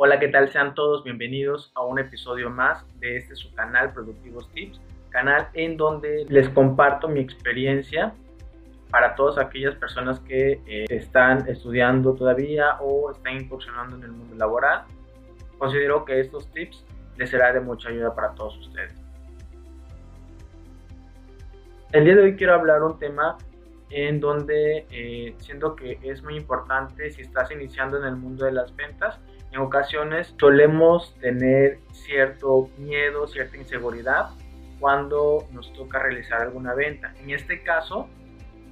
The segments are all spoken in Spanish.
Hola, ¿qué tal? Sean todos bienvenidos a un episodio más de este su canal Productivos Tips, canal en donde les comparto mi experiencia para todas aquellas personas que eh, están estudiando todavía o están incursionando en el mundo laboral. Considero que estos tips les será de mucha ayuda para todos ustedes. El día de hoy quiero hablar un tema en donde eh, siento que es muy importante si estás iniciando en el mundo de las ventas. En ocasiones solemos tener cierto miedo, cierta inseguridad cuando nos toca realizar alguna venta. En este caso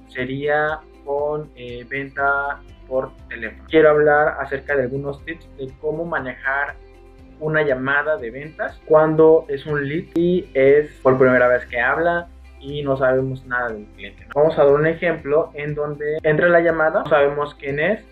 sería con eh, venta por teléfono. Quiero hablar acerca de algunos tips de cómo manejar una llamada de ventas cuando es un lead y es por primera vez que habla y no sabemos nada del cliente. Vamos a dar un ejemplo en donde entra la llamada, no sabemos quién es,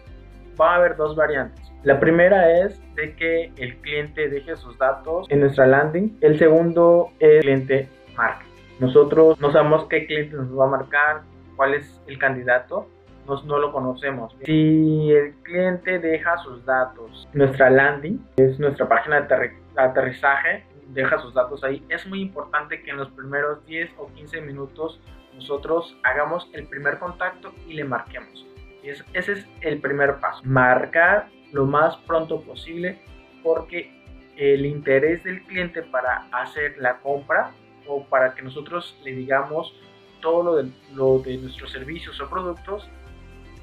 va a haber dos variantes. La primera es de que el cliente deje sus datos en nuestra landing. El segundo es el cliente marque. Nosotros no sabemos qué cliente nos va a marcar, cuál es el candidato, nos, no lo conocemos. Si el cliente deja sus datos, nuestra landing, es nuestra página de aterrizaje, deja sus datos ahí, es muy importante que en los primeros 10 o 15 minutos nosotros hagamos el primer contacto y le marquemos. Ese es el primer paso, marcar lo más pronto posible porque el interés del cliente para hacer la compra o para que nosotros le digamos todo lo de, lo de nuestros servicios o productos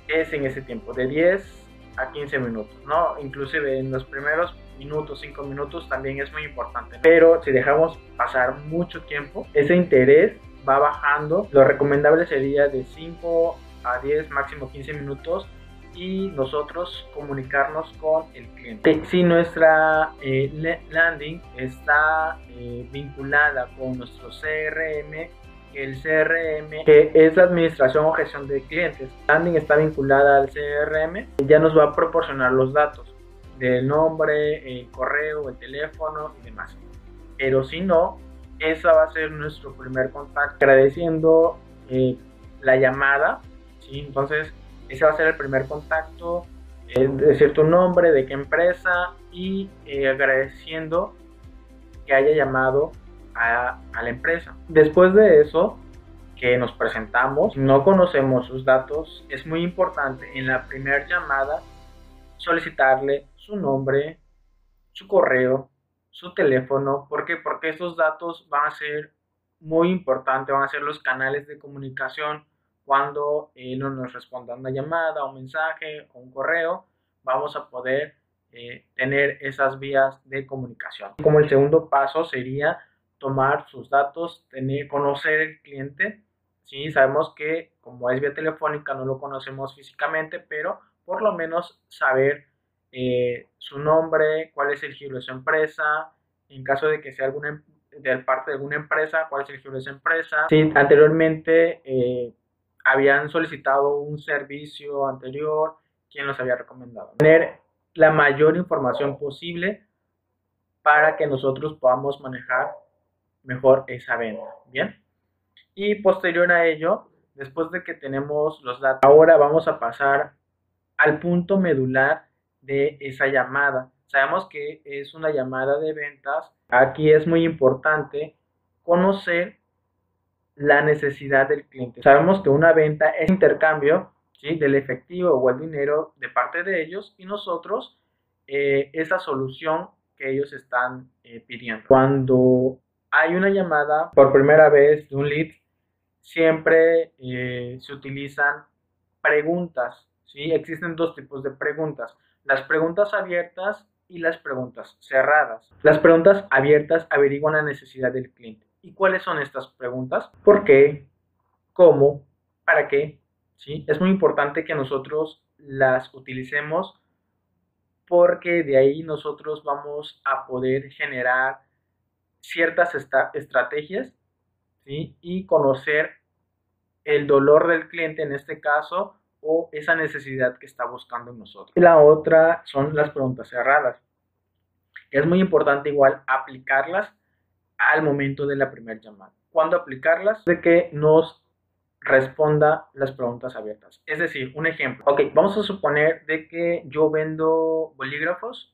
es en ese tiempo, de 10 a 15 minutos, ¿no? Inclusive en los primeros minutos, 5 minutos también es muy importante. Pero si dejamos pasar mucho tiempo, ese interés va bajando. Lo recomendable sería de 5 a 10, máximo 15 minutos y nosotros comunicarnos con el cliente. Si nuestra eh, landing está eh, vinculada con nuestro CRM, el CRM, que es la administración o gestión de clientes. Landing está vinculada al CRM, ya nos va a proporcionar los datos del nombre, el correo, el teléfono y demás. Pero si no, esa va a ser nuestro primer contacto, agradeciendo eh, la llamada, ¿sí? Entonces, ese va a ser el primer contacto, eh, decir tu nombre, de qué empresa y eh, agradeciendo que haya llamado a, la empresa. Después de eso, que nos presentamos, no conocemos sus datos, es muy importante en la primera llamada solicitarle su nombre, su correo, su teléfono. ¿Por qué? Porque esos datos van a ser muy importantes, van a ser los canales de comunicación cuando eh, no nos responda una llamada, un mensaje o un correo, vamos a poder eh, tener esas vías de comunicación. Como el segundo paso sería tomar sus datos, tener, conocer el cliente. Sí, sabemos que como es vía telefónica no lo conocemos físicamente, pero por lo menos saber eh, su nombre, cuál es el giro de su empresa, en caso de que sea alguna em, de parte de alguna empresa, cuál es el giro de su empresa. Si anteriormente eh, habían solicitado un servicio anterior, quién los había recomendado. Tener la mayor información posible para que nosotros podamos manejar mejor esa venta. Bien. Y posterior a ello, después de que tenemos los datos, ahora vamos a pasar al punto medular de esa llamada. Sabemos que es una llamada de ventas. Aquí es muy importante conocer la necesidad del cliente. Sabemos que una venta es intercambio ¿sí? del efectivo o el dinero de parte de ellos y nosotros eh, esa solución que ellos están eh, pidiendo. Cuando hay una llamada por primera vez de un lead, siempre eh, se utilizan preguntas. ¿Sí? Existen dos tipos de preguntas, las preguntas abiertas y las preguntas cerradas. Las preguntas abiertas averiguan la necesidad del cliente. ¿Y cuáles son estas preguntas? ¿Por qué? ¿Cómo? ¿Para qué? ¿Sí? Es muy importante que nosotros las utilicemos porque de ahí nosotros vamos a poder generar ciertas estrategias y conocer el dolor del cliente en este caso o esa necesidad que está buscando en nosotros. Y la otra son las preguntas cerradas. Es muy importante igual aplicarlas al momento de la primera llamada. ¿Cuándo aplicarlas? De que nos responda las preguntas abiertas. Es decir, un ejemplo. Ok, vamos a suponer de que yo vendo bolígrafos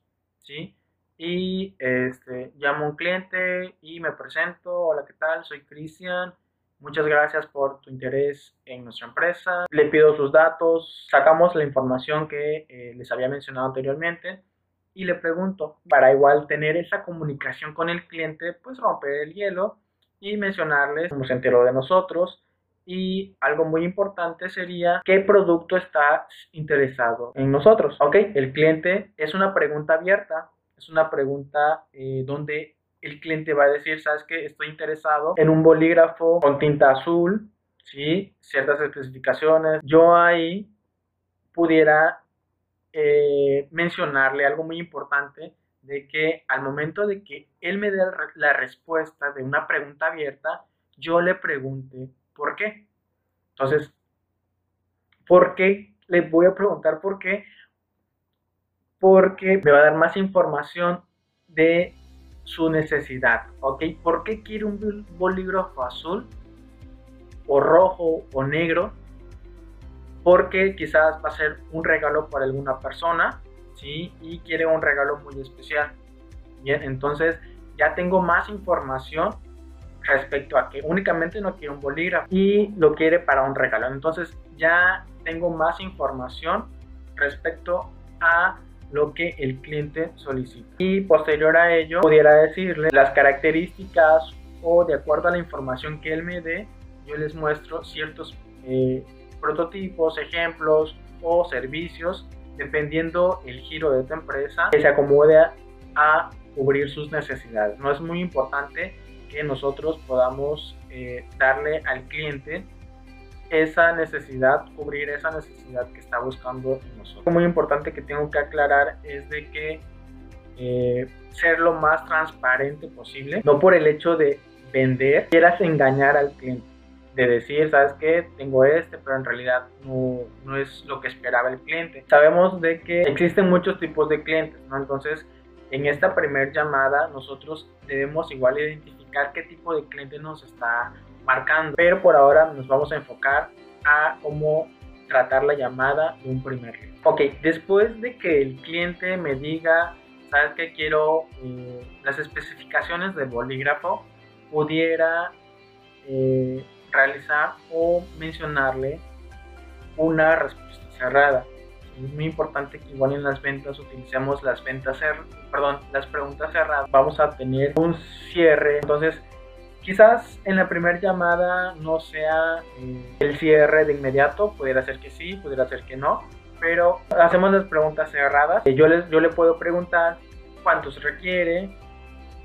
¿sí? Y este, llamo a un cliente y me presento, hola, ¿qué tal? Soy Cristian, muchas gracias por tu interés en nuestra empresa. Le pido sus datos, sacamos la información que eh, les había mencionado anteriormente y le pregunto, para igual tener esa comunicación con el cliente, pues romper el hielo y mencionarles cómo se enteró de nosotros, y algo muy importante sería qué producto está interesado en nosotros. Ok, el cliente es una pregunta abierta, es una pregunta eh, donde el cliente va a decir, sabes que estoy interesado en un bolígrafo con tinta azul, ¿sí? ciertas especificaciones. Yo ahí pudiera eh, mencionarle algo muy importante de que al momento de que él me dé la respuesta de una pregunta abierta, yo le pregunte ¿Por qué? Entonces, ¿por qué? Le voy a preguntar por qué. Porque me va a dar más información de su necesidad, ¿ok? ¿Por qué quiere un bolígrafo azul o rojo o negro? Porque quizás va a ser un regalo para alguna persona, ¿sí? Y quiere un regalo muy especial. Bien, entonces ya tengo más información respecto a que únicamente no quiere un bolígrafo y lo quiere para un regalo. Entonces ya tengo más información respecto a lo que el cliente solicita. Y posterior a ello, pudiera decirle las características o de acuerdo a la información que él me dé, yo les muestro ciertos eh, prototipos, ejemplos o servicios, dependiendo el giro de tu empresa, que se acomode a cubrir sus necesidades. No es muy importante que nosotros podamos eh, darle al cliente esa necesidad, cubrir esa necesidad que está buscando nosotros. Muy importante que tengo que aclarar es de que eh, ser lo más transparente posible, no por el hecho de vender, quieras engañar al cliente, de decir, sabes qué, tengo este, pero en realidad no, no es lo que esperaba el cliente. Sabemos de que existen muchos tipos de clientes, ¿no? Entonces, en esta primera llamada nosotros debemos igual identificar qué tipo de cliente nos está marcando, pero por ahora nos vamos a enfocar a cómo tratar la llamada de un primer cliente. Ok, después de que el cliente me diga, sabes que quiero eh, las especificaciones del bolígrafo, pudiera eh, realizar o mencionarle una respuesta cerrada es muy importante que igual en las ventas utilicemos las ventas perdón, las preguntas cerradas. Vamos a tener un cierre. Entonces, quizás en la primera llamada no sea eh, el cierre de inmediato, pudiera ser que sí, pudiera ser que no, pero hacemos las preguntas cerradas. Yo, les, yo le puedo preguntar cuánto se requiere,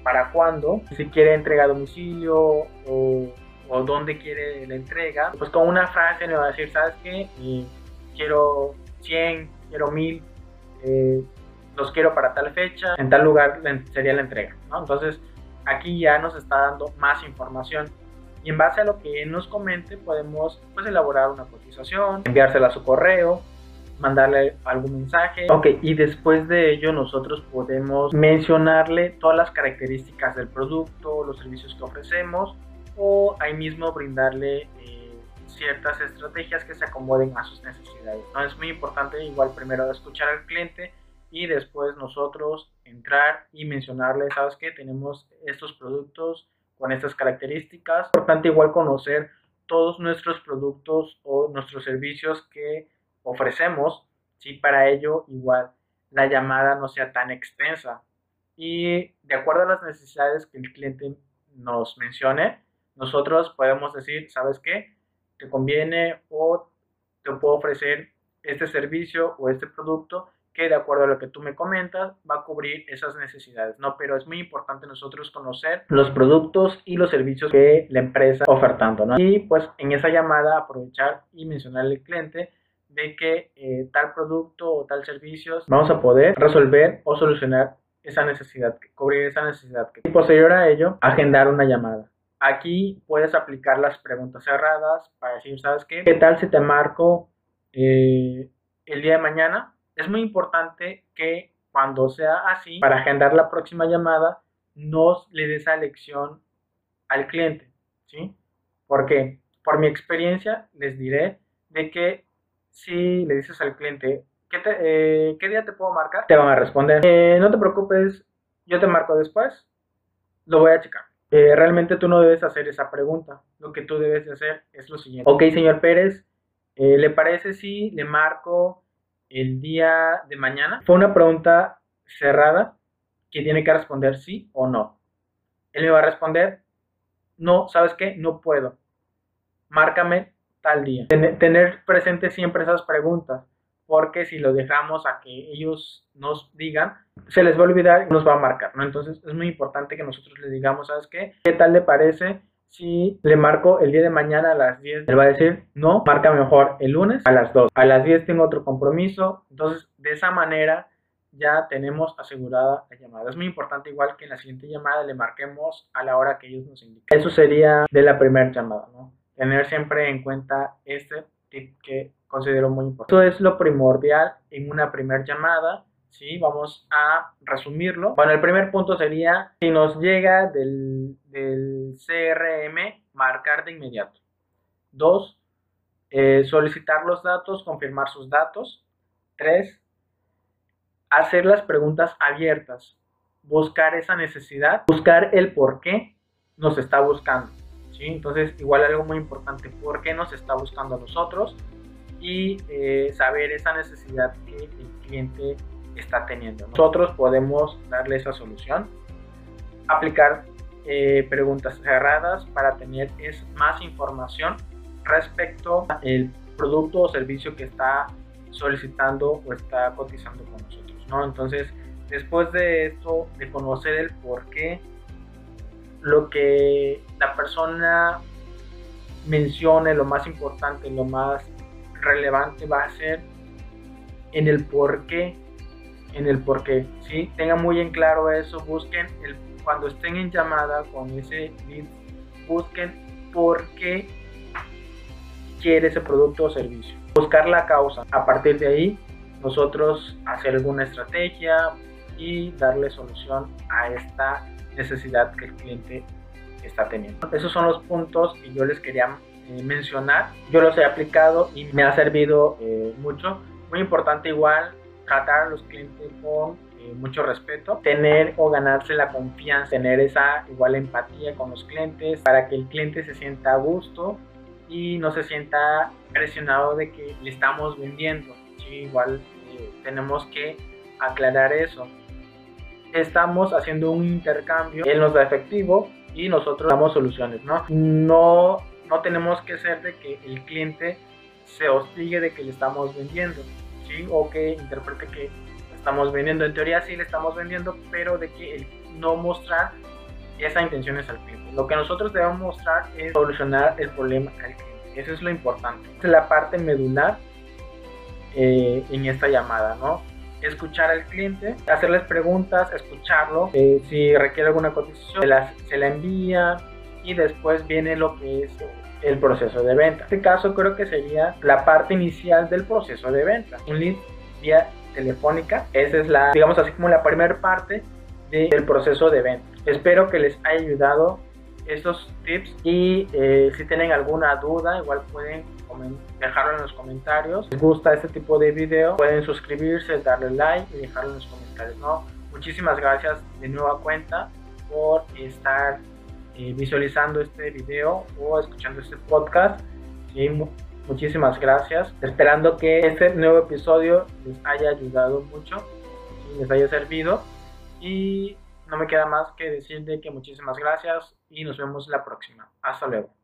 para cuándo, si quiere entrega a domicilio o, o dónde quiere la entrega. Pues con una frase le va a decir, ¿sabes qué? Y quiero 100, quiero 1000, eh, los quiero para tal fecha, en tal lugar sería la entrega, ¿no? Entonces, aquí ya nos está dando más información y en base a lo que nos comente podemos pues elaborar una cotización, enviársela a su correo, mandarle algún mensaje. Ok, y después de ello nosotros podemos mencionarle todas las características del producto, los servicios que ofrecemos o ahí mismo brindarle eh, ciertas estrategias que se acomoden a sus necesidades. ¿no? Es muy importante igual primero escuchar al cliente y después nosotros entrar y mencionarle, sabes que tenemos estos productos con estas características. Importante igual conocer todos nuestros productos o nuestros servicios que ofrecemos, si para ello igual la llamada no sea tan extensa. Y de acuerdo a las necesidades que el cliente nos mencione, nosotros podemos decir, ¿sabes qué? te conviene o te puedo ofrecer este servicio o este producto que de acuerdo a lo que tú me comentas va a cubrir esas necesidades, ¿no? Pero es muy importante nosotros conocer los productos y los servicios que la empresa ofertando, ¿no? Y pues en esa llamada aprovechar y mencionarle al cliente de que eh, tal producto o tal servicio vamos a poder resolver o solucionar esa necesidad, cubrir esa necesidad. Y posterior a ello, agendar una llamada. Aquí puedes aplicar las preguntas cerradas para decir, ¿sabes qué? ¿Qué tal si te marco eh, el día de mañana? Es muy importante que cuando sea así, para agendar la próxima llamada, no le des esa elección al cliente, ¿sí? Porque por mi experiencia les diré de que si le dices al cliente, ¿qué, eh, ¿qué día te puedo marcar? Te van a responder, eh, no te preocupes, yo te marco después, lo voy a checar. Eh, realmente tú no debes hacer esa pregunta. Lo que tú debes de hacer es lo siguiente. Ok, señor Pérez, ¿le parece si le marco el día de mañana? Fue una pregunta cerrada que tiene que responder sí o no. Él me va a responder, no, ¿sabes qué? No puedo. Márcame tal día. Tener presente siempre esas preguntas porque si lo dejamos a que ellos nos digan, se les va a olvidar y nos va a marcar, ¿no? Entonces es muy importante que nosotros le digamos, ¿sabes qué? ¿Qué tal le parece si le marco el día de mañana a las 10? Él va a decir, no, marca mejor el lunes a las 2. A las 10 tengo otro compromiso. Entonces, de esa manera ya tenemos asegurada la llamada. Es muy importante igual que en la siguiente llamada le marquemos a la hora que ellos nos indiquen. Eso sería de la primera llamada, ¿no? Tener siempre en cuenta este tip que considero muy importante. Esto es lo primordial en una primera llamada. ¿Sí? Vamos a resumirlo. Bueno, el primer punto sería, si nos llega del, del CRM, marcar de inmediato. Dos, eh, solicitar los datos, confirmar sus datos. Tres, hacer las preguntas abiertas. Buscar esa necesidad, buscar el por qué nos está buscando. ¿sí? Entonces, igual algo muy importante, ¿por qué nos está buscando a nosotros? y eh, saber esa necesidad que el cliente está teniendo. Nosotros podemos darle esa solución, aplicar eh, preguntas cerradas para tener es, más información respecto al producto o servicio que está solicitando o está cotizando con nosotros. ¿no? Entonces, después de esto, de conocer el por qué, lo que la persona mencione, lo más importante, lo más relevante va a ser en el por qué, en el por qué, ¿sí? Tengan muy en claro eso, busquen el, cuando estén en llamada con ese lead, busquen por qué quiere ese producto o servicio. Buscar la causa. A partir de ahí, nosotros hacer alguna estrategia y darle solución a esta necesidad que el cliente está teniendo. Esos son los puntos que yo les quería eh, mencionar. Yo los he aplicado y me ha servido eh, mucho. Muy importante igual tratar a los clientes con eh, mucho respeto, tener o ganarse la confianza, tener esa igual empatía con los clientes para que el cliente se sienta a gusto y no se sienta presionado de que le estamos vendiendo. igual tenemos que aclarar eso. Estamos haciendo un intercambio, él nos da efectivo y nosotros damos soluciones, ¿no? No no tenemos que ser de que el cliente se hostigue de que le estamos vendiendo, O que interprete que estamos vendiendo. En teoría sí le estamos vendiendo, pero de que el no mostrar esa intención es al cliente. Lo que nosotros debemos mostrar es solucionar el problema al cliente. Eso es lo importante. Es la parte medular eh, en esta llamada, ¿no? Escuchar al cliente, hacerles preguntas, escucharlo. Eh, si requiere alguna cotización, se la, se la envía, y después viene lo que es el proceso de venta. En este caso creo que sería la parte inicial del proceso de venta. Un lead vía telefónica, esa es la, digamos así como la primera parte del proceso de venta. Espero que les haya ayudado estos tips y eh, si tienen alguna duda igual pueden dejarlo en los comentarios. Si les gusta este tipo de video pueden suscribirse, darle like y dejarlo en los comentarios. ¿no? Muchísimas gracias de nueva cuenta por estar eh, visualizando este video o escuchando este podcast. y muchísimas gracias. Esperando que este nuevo episodio les haya ayudado mucho, y les haya servido. Y no me queda más que decirte que muchísimas gracias y nos vemos la próxima. Hasta luego.